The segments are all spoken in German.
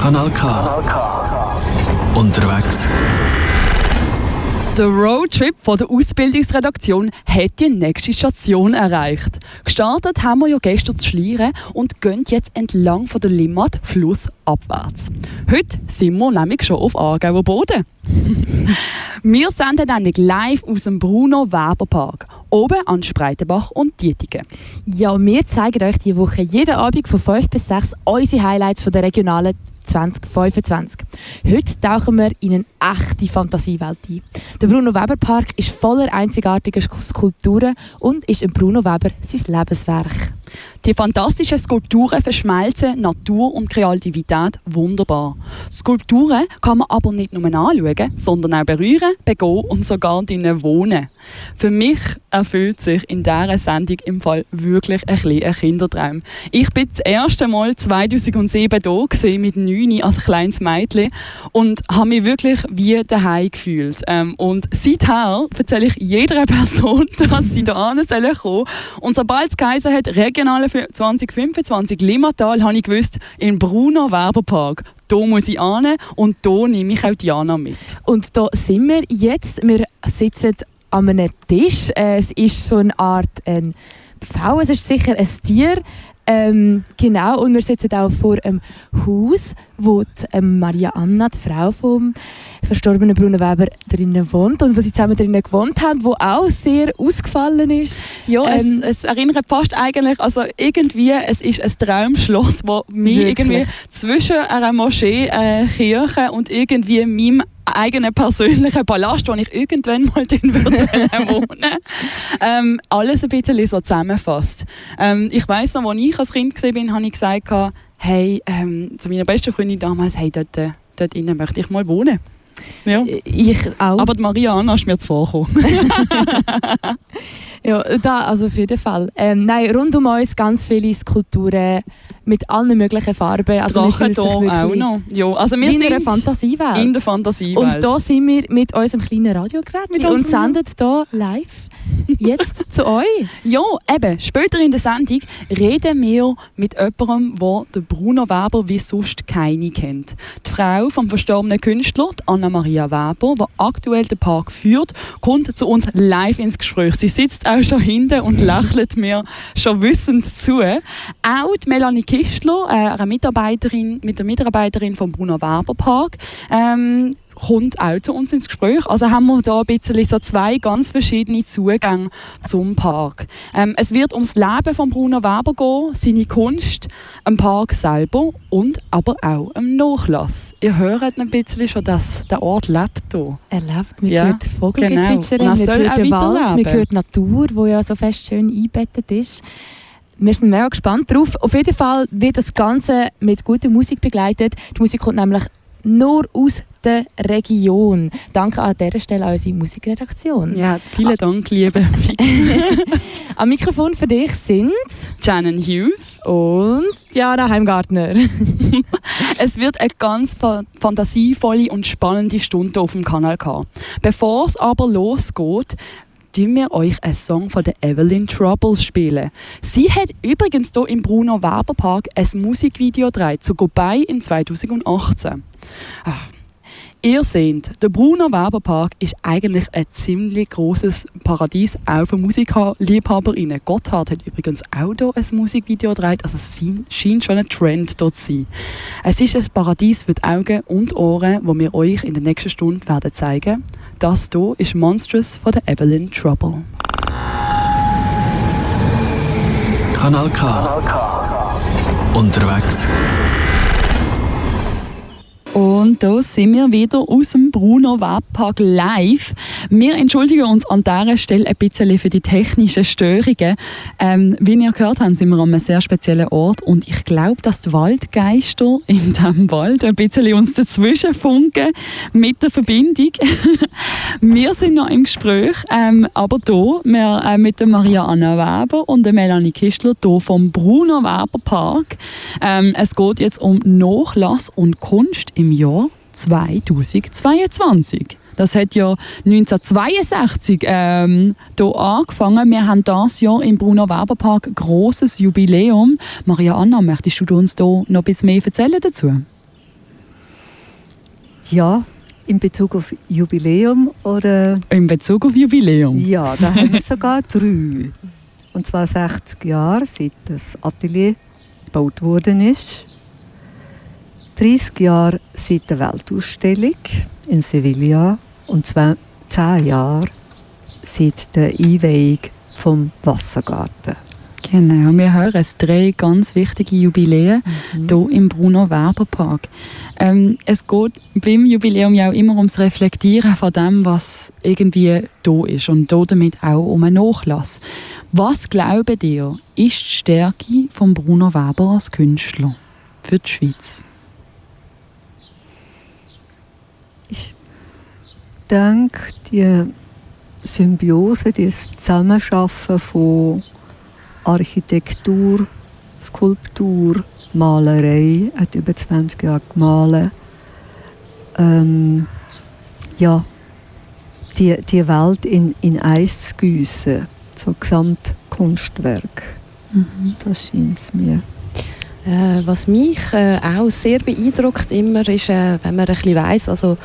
Kanal K. Unterwegs. Der Roadtrip von der Ausbildungsredaktion hat die nächste Station erreicht. Gestartet haben wir ja gestern zu Schlieren und gehen jetzt entlang von der Limmat flussabwärts. Heute sind wir nämlich schon auf Aargauer Boden. wir senden nämlich live aus dem Bruno Weber Park, oben an Spreitenbach und Dietingen. Ja, wir zeigen euch diese Woche jeden Abend von 5 bis 6 unsere Highlights von der regionalen 2025. Heute tauchen wir in eine echte Fantasiewelt ein. Der Bruno Weber Park ist voller einzigartiger Skulpturen und ist im Bruno Weber sein Lebenswerk. Die fantastischen Skulpturen verschmelzen Natur und Kreativität wunderbar. Skulpturen kann man aber nicht nur anschauen, sondern auch berühren, begehen und sogar drinnen wohnen. Für mich erfüllt sich in dieser Sendung im Fall wirklich ein, ein Kindertraum. Ich bin das erste Mal 2007 hier mit 9 als kleines Mädchen und habe mich wirklich wie daheim gefühlt. Ähm, und seither erzähle ich jeder Person, dass sie da kommen sollen. Und sobald es geheißen hat, regionale 2025 Limmatal, habe ich gewusst, in Bruno Werberpark. Da muss ich an und da nehme ich auch Diana mit. Und da sind wir jetzt. Wir sitzen an einem Tisch. Äh, es ist so eine Art ein V, es ist sicher ein Tier. Ähm, genau, und wir sitzen auch vor einem Haus, wo die, ähm, Maria Anna, die Frau vom verstorbenen Bruno Weber, drinnen wohnt und wo sie zusammen drinnen gewohnt haben, wo auch sehr ausgefallen ist. Ja, ähm, es, es, erinnert fast eigentlich, also irgendwie, es ist ein Traumschloss, das mich irgendwie zwischen einer Moschee, einer Kirche und irgendwie meinem eigenen persönlichen Palast, wo ich irgendwann mal drin würde wohnen ähm, alles ein bisschen so zusammenfasst. Ähm, ich weiss noch, als ich als Kind war, habe ich gesagt, hey, ähm, zu meiner besten Freundin damals, hey, dort, äh, dort innen möchte ich mal wohnen. Ja. Ich auch. Aber die Marianne ist mir zuvorgekommen. ja, da, also auf jeden Fall. Ähm, nein, rund um uns ganz viele Skulpturen mit allen möglichen Farben. Das also Drachendom auch noch. Ja, also wir in einer Fantasiewelt. In der Fantasiewelt. Und da sind wir mit unserem kleinen Radiogerät und senden hier live jetzt zu euch. Ja, eben. Später in der Sendung reden wir mit jemandem, der den Bruno Weber wie sonst keine kennt. Die Frau vom verstorbenen Künstler, Anna-Maria Weber, die aktuell den Park führt, kommt zu uns live ins Gespräch. Sie sitzt auch schon hinten und lächelt mir schon wissend zu. Auch die Melanie Kistler, äh, eine Mitarbeiterin, mit der Mitarbeiterin vom Bruno Weber Park, ähm, kommt auch zu uns ins Gespräch. Also haben wir da ein bisschen so zwei ganz verschiedene Zugänge zum Park. Ähm, es wird ums Leben von Bruno Weber gehen, seine Kunst, am Park selber und aber auch am Nachlass. Ihr hört ein bisschen schon, dass der Ort lebt hier. Er lebt, man ja, hört Vogelgezwitscher, genau. man hört den Wald, man hört Natur, wo ja so fest schön eingebettet ist. Wir sind mega gespannt drauf. Auf jeden Fall wird das Ganze mit guter Musik begleitet. Die Musik kommt nämlich nur aus der Region. Danke an dieser Stelle an unsere Musikredaktion. Ja, vielen Dank, liebe Am Mikrofon für dich sind Shannon Hughes und Diana Heimgartner. es wird eine ganz fantasievolle und spannende Stunde auf dem Kanal K. Bevor es aber losgeht, tun wir euch einen Song von der Evelyn Troubles spielen. Sie hat übrigens hier im Bruno Weber Park ein Musikvideo gedreht zu Goodbye in 2018. Ah. Ihr seht, der Bruno Weber Park ist eigentlich ein ziemlich großes Paradies, auch für Musikliebhaberinnen. Gotthard hat übrigens auch hier ein Musikvideo gedreht, also es scheint schon ein Trend dort zu sein. Es ist ein Paradies für die Augen und Ohren, wo wir euch in der nächsten Stunde werden zeigen. Das hier ist Monstrous von der Evelyn Trouble. Kanal K. Unterwegs. Und da sind wir wieder aus dem Bruno Webpark live. Wir entschuldigen uns an dieser Stelle ein bisschen für die technischen Störungen. Ähm, wie ihr gehört habt, sind wir an einem sehr speziellen Ort und ich glaube, dass die Waldgeister in diesem Wald ein bisschen uns dazwischen funken mit der Verbindung. wir sind noch im Gespräch, ähm, aber hier äh, mit der Maria Anna Weber und der Melanie Kistler hier vom Bruno Weber Park. Ähm, es geht jetzt um Nachlass und Kunst im Jahr 2022. Das hat ja 1962 ähm, hier angefangen. Wir haben das Jahr im Bruno Weber Park ein grosses Jubiläum. Maria Anna, möchtest du uns da noch ein bisschen mehr erzählen dazu? Ja, in Bezug auf Jubiläum oder? In Bezug auf Jubiläum? Ja, da haben wir sogar drei. Und zwar 60 Jahre, seit das Atelier gebaut worden ist. 30 Jahre seit der Weltausstellung in Sevilla und 10 Jahre seit der Einweihung vom Wassergarten. Genau, wir hören es drei ganz wichtige Jubiläen mhm. hier im Bruno Werber Park. Ähm, es geht beim Jubiläum ja auch immer ums Reflektieren von dem, was irgendwie da ist und damit auch um einen Nachlass. Was glauben ihr, ist die Stärke von Bruno Weber als Künstler für die Schweiz? Denke, die Symbiose, das Zusammenschaffen von Architektur, Skulptur, Malerei, hat über 20 Jahre gemalt. Ähm, ja, die, die Welt in, in Eis zu gießen, so Gesamtkunstwerk. Mhm. Das scheint es mir. Äh, was mich äh, auch sehr beeindruckt immer ist, äh, wenn man ein bisschen weiss, also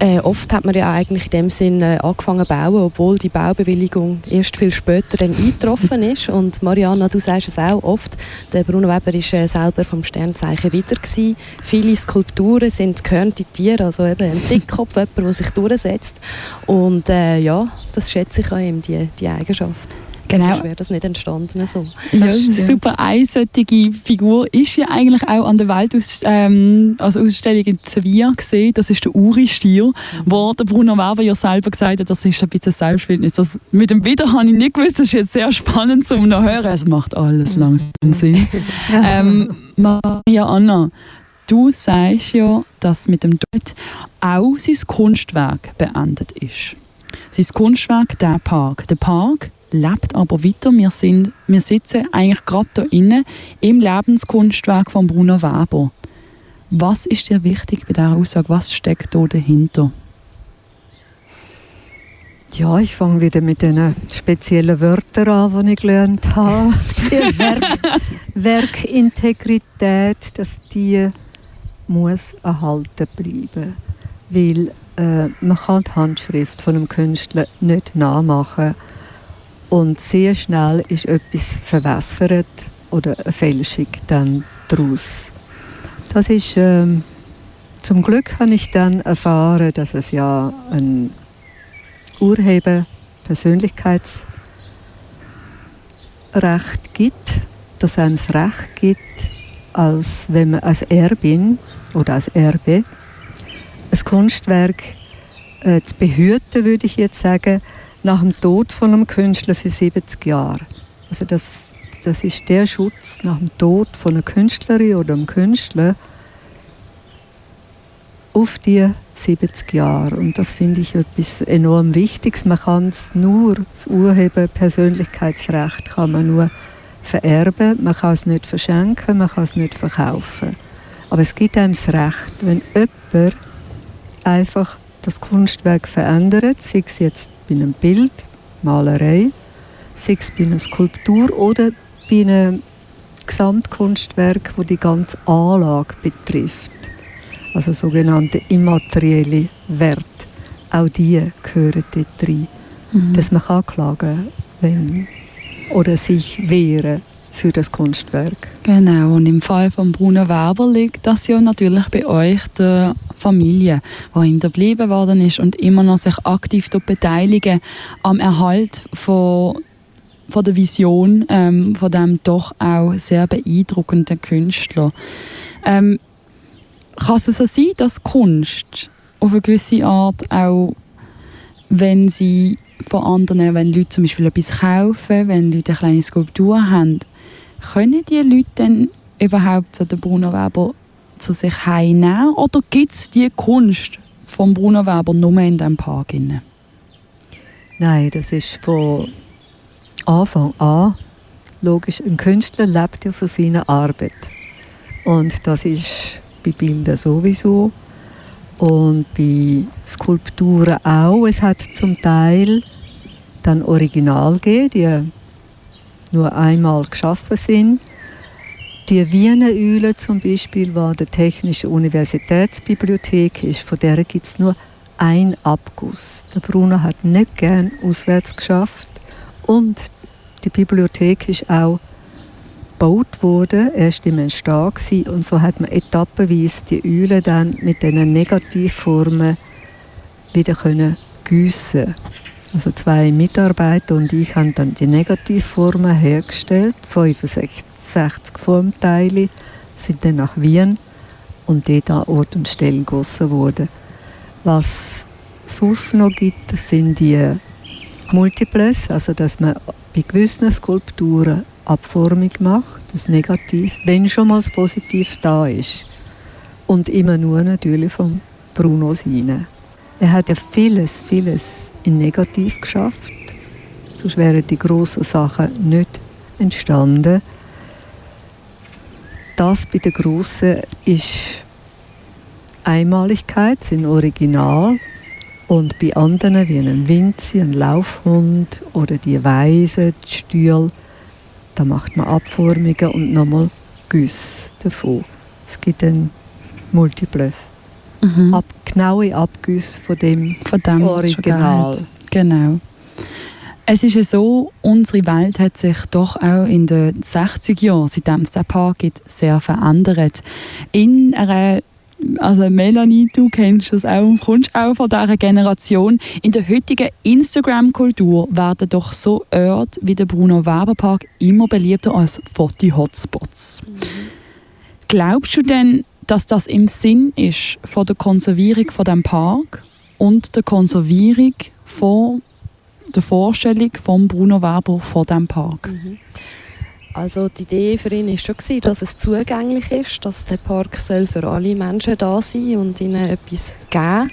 äh, oft hat man ja eigentlich in dem Sinn äh, angefangen zu bauen, obwohl die Baubewilligung erst viel später dann eingetroffen ist. Und Mariana, du sagst es auch oft, der Bruno Weber ist äh, selber vom Sternzeichen wieder gewesen. Viele Skulpturen sind gehörnte Tiere, also eben ein Dickkopf, jemand, der sich durchsetzt. Und äh, ja, das schätze ich an ihm, die, die Eigenschaft. Genau. Sonst wäre das nicht entstanden so. Ja, super einseitige Figur ist ja eigentlich auch an der Weltausstellung ähm, also Ausstellung in Sevilla gesehen. Das ist der Uri-Stier, mhm. wo der Bruno Weber ja selber gesagt hat, das ist ein bisschen Selbstbildnis. Das, mit dem Wieder habe ich nicht gewusst, das ist jetzt sehr spannend zum noch hören. Es macht alles mhm. langsam Sinn. ähm, Maria Anna, du sagst ja, dass mit dem Tod auch sein Kunstwerk beendet ist. Sein Kunstwerk, der Park. Der Park lebt aber weiter. Wir, sind, wir sitzen eigentlich gerade hier innen im Lebenskunstwerk von Bruno Weber. Was ist dir wichtig bei dieser Aussage? Was steckt da dahinter? Ja, ich fange wieder mit den speziellen Wörtern an, die ich gelernt habe. Die Werk Werkintegrität, dass die muss erhalten bleiben. Weil äh, man kann die Handschrift von einem Künstler nicht nachmachen und sehr schnell ist etwas verwässert oder eine Fälschung dann daraus. Das ist, ähm, zum Glück habe ich dann erfahren, dass es ja ein Urheber Persönlichkeitsrecht gibt, dass einem das Recht gibt, als wenn man als Erbin oder als Erbe ein Kunstwerk äh, zu behüten, würde ich jetzt sagen, nach dem Tod von einem Künstler für 70 Jahre. Also das, das ist der Schutz nach dem Tod von einer Künstlerin oder einem Künstler auf die 70 Jahre. Und das finde ich etwas enorm Wichtiges. Man kann es nur, das Urheber Persönlichkeitsrecht kann man nur vererben, man kann es nicht verschenken, man kann es nicht verkaufen. Aber es gibt einem das Recht, wenn jemand einfach das Kunstwerk verändert, sei es jetzt bei einem Bild, Malerei, sei es bei einer Skulptur oder bei einem Gesamtkunstwerk, wo die ganze Anlage betrifft, also sogenannte immaterielle Werte. Auch die gehören dort rein. Mhm. Dass man kann klagen wenn oder sich wehren für das Kunstwerk. Genau, und im Fall von Bruno Weber liegt das ja natürlich bei euch der Familie, die hinterblieben worden ist und immer noch sich aktiv beteiligen am Erhalt von von der Vision ähm, von dem doch auch sehr beeindruckenden Künstler. Ähm, kann es so sein, dass Kunst auf eine gewisse Art auch, wenn sie von anderen, wenn Leute zum Beispiel etwas kaufen, wenn Leute eine kleine Skulptur haben, können die Leute dann überhaupt so den Bruno Weber zu sich heimnehmen? Oder gibt es die Kunst von Bruno Weber nur in diesem Park? Nein, das ist von Anfang an logisch. Ein Künstler lebt ja von seiner Arbeit. Und das ist bei Bildern sowieso und bei Skulpturen auch. Es hat zum Teil dann Original gegeben, die nur einmal geschaffen sind Die Wiener Eule zum Beispiel, an der Technischen Universitätsbibliothek ist, von der gibt es nur ein Abguss. Der Bruno hat nicht gern auswärts geschafft und die Bibliothek ist auch gebaut worden, erst im Entstehen gewesen, und so hat man etappenweise die Öle dann mit diesen Negativformen wieder können gießen. Also zwei Mitarbeiter und ich haben dann die Negativformen hergestellt, 65 Formteile, sind dann nach Wien und dort an Ort und Stelle gegossen worden. Was es sonst noch gibt, sind die Multiples, also dass man bei gewissen Skulpturen Abformung macht, das Negativ, wenn schon mal das Positiv da ist. Und immer nur natürlich von Bruno Sine. Er hat ja vieles, vieles in Negativ geschafft. Sonst wären die grossen Sachen nicht entstanden. Das bei den grossen ist Einmaligkeit, sind Original. Und bei anderen, wie einem Winzi, ein Laufhund oder die Weise, die Stühle, da macht man Abformungen und nochmal Güsse davon. Es gibt ein Multiples. Mhm. Ab, genaue Abgüsse von dem, von dem Original. Genau. Es ist ja so, unsere Welt hat sich doch auch in den 60 Jahren, seitdem es den Park gibt, sehr verändert. In einer also Melanie, du kennst das auch, kommst auch von dieser Generation. In der heutigen Instagram-Kultur werden doch so Orte wie der Bruno Weber Park immer beliebter als Foto-Hotspots. Mhm. Glaubst du denn, dass das im Sinn ist von der Konservierung von dem Park und der Konservierung von der Vorstellung von Bruno Weber von dem Park? Mhm. Also die Idee für ihn war schon, dass es zugänglich ist, dass der Park soll für alle Menschen da sein und ihnen etwas geben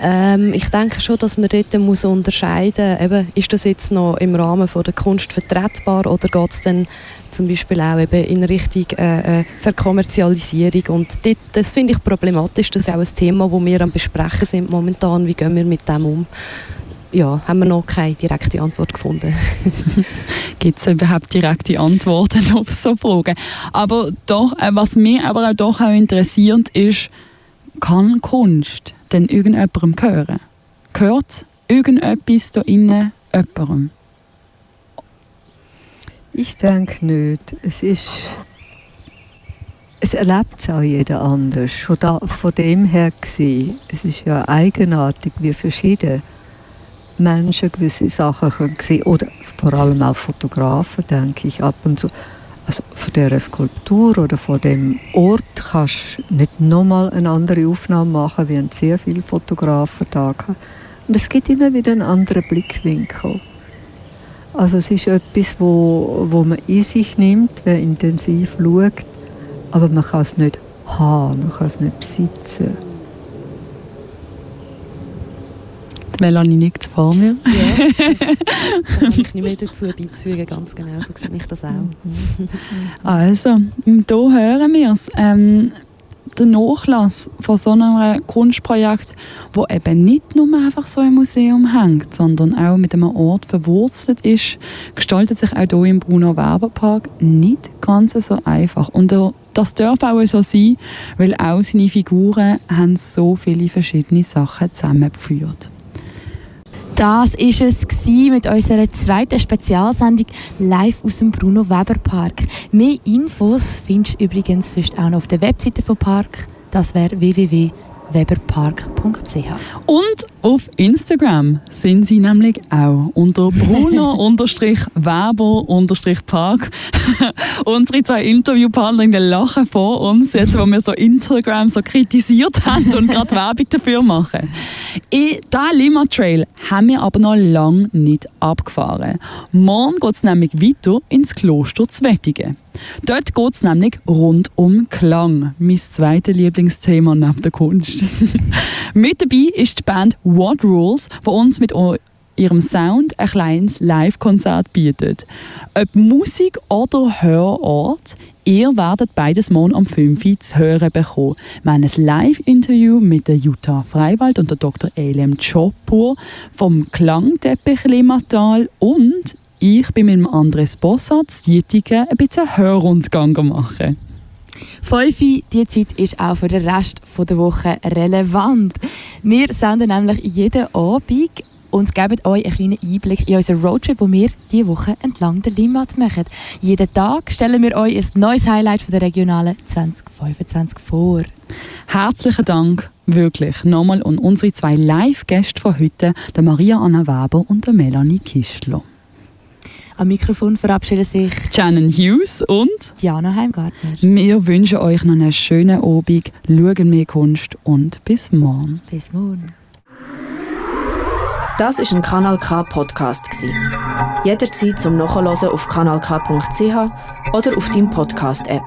ähm, ich denke schon, dass man dort muss unterscheiden muss, ist das jetzt noch im Rahmen von der Kunst vertretbar oder geht es dann zum Beispiel auch eben in Richtung äh, äh, Verkommerzialisierung und dort, das finde ich problematisch, das ist auch ein Thema, das wir am besprechen sind momentan, wie gehen wir mit dem um ja, haben wir noch keine direkte Antwort gefunden. Gibt es überhaupt direkte Antworten auf so Fragen? Aber doch, äh, was mich aber auch doch auch interessiert, ist, kann Kunst denn irgendjemandem gehören? Gehört irgendetwas da innen jemandem? Ich denke nicht. Es ist es erlebt auch jeder anders. Schon da, von dem her gesehen, es ist ja eigenartig, wie verschieden Menschen gewisse Sachen können oder vor allem auch Fotografen, denke ich, ab und zu. Also von dieser Skulptur oder von dem Ort kannst du nicht nochmal eine andere Aufnahme machen, wie sehr viele Fotografen da haben. Und es gibt immer wieder einen anderen Blickwinkel. Also es ist etwas, wo, wo man in sich nimmt, wer intensiv schaut, aber man kann es nicht haben, man kann es nicht besitzen. Melanie nickt vor mir. Ja, da kann ich nicht mehr dazu beizufügen, ganz genau, so sehe ich das auch. Also, hier hören wir es. Ähm, der Nachlass von so einem Kunstprojekt, wo eben nicht nur einfach so ein Museum hängt, sondern auch mit einem Ort verwurzelt ist, gestaltet sich auch hier im Bruno Weber Park nicht ganz so einfach. Und das darf auch so sein, weil auch seine Figuren haben so viele verschiedene Sachen zusammengeführt. Das ist es mit unserer zweiten Spezialsendung live aus dem Bruno Weber Park. Mehr Infos findest du übrigens sonst auch noch auf der Webseite vom Park. Das wäre www weberpark.ch. Und auf Instagram sind sie nämlich auch unter Bruno-Weber-Park. Unsere zwei Interviewpartnerinnen lachen vor uns, jetzt wo wir so Instagram so kritisiert haben und gerade Werbung dafür machen. In diesen Lima Trail haben wir aber noch lange nicht abgefahren. Morgen geht es nämlich weiter ins Kloster Zwettigen. Dort geht es nämlich rund um Klang, mein zweites Lieblingsthema neben der Kunst. mit dabei ist die Band What Rules, die uns mit ihrem Sound ein kleines Live-Konzert bietet. Ob Musik oder Hörort, ihr werdet beides morgen am 5 Uhr zu hören bekommen. Wir haben ein Live-Interview mit der Jutta Freiwald und der Dr. Elem Chopur vom Klangteppich Limmatal und ich bin mit dem Andres Bossart Dietigen ein bisschen Hörrundgang machen. 5 die Zeit ist auch für den Rest der Woche relevant. Wir senden nämlich jeden Abend und geben euch einen kleinen Einblick in unseren Roadtrip, den wir diese Woche entlang der Limmat machen. Jeden Tag stellen wir euch ein neues Highlight von der Regionalen 2025 vor. Herzlichen Dank, wirklich, nochmal an unsere zwei Live-Gäste von heute, der Maria Anna Weber und der Melanie Kistler. Am Mikrofon verabschieden sich Shannon Hughes und Diana Heimgartner. Wir wünschen euch noch einen schönen Abend, schauen mehr Kunst und bis morgen. Bis morgen. Das ist ein Kanal K Podcast Jederzeit zum Nachhören auf kanalk.ch oder auf deinem Podcast App.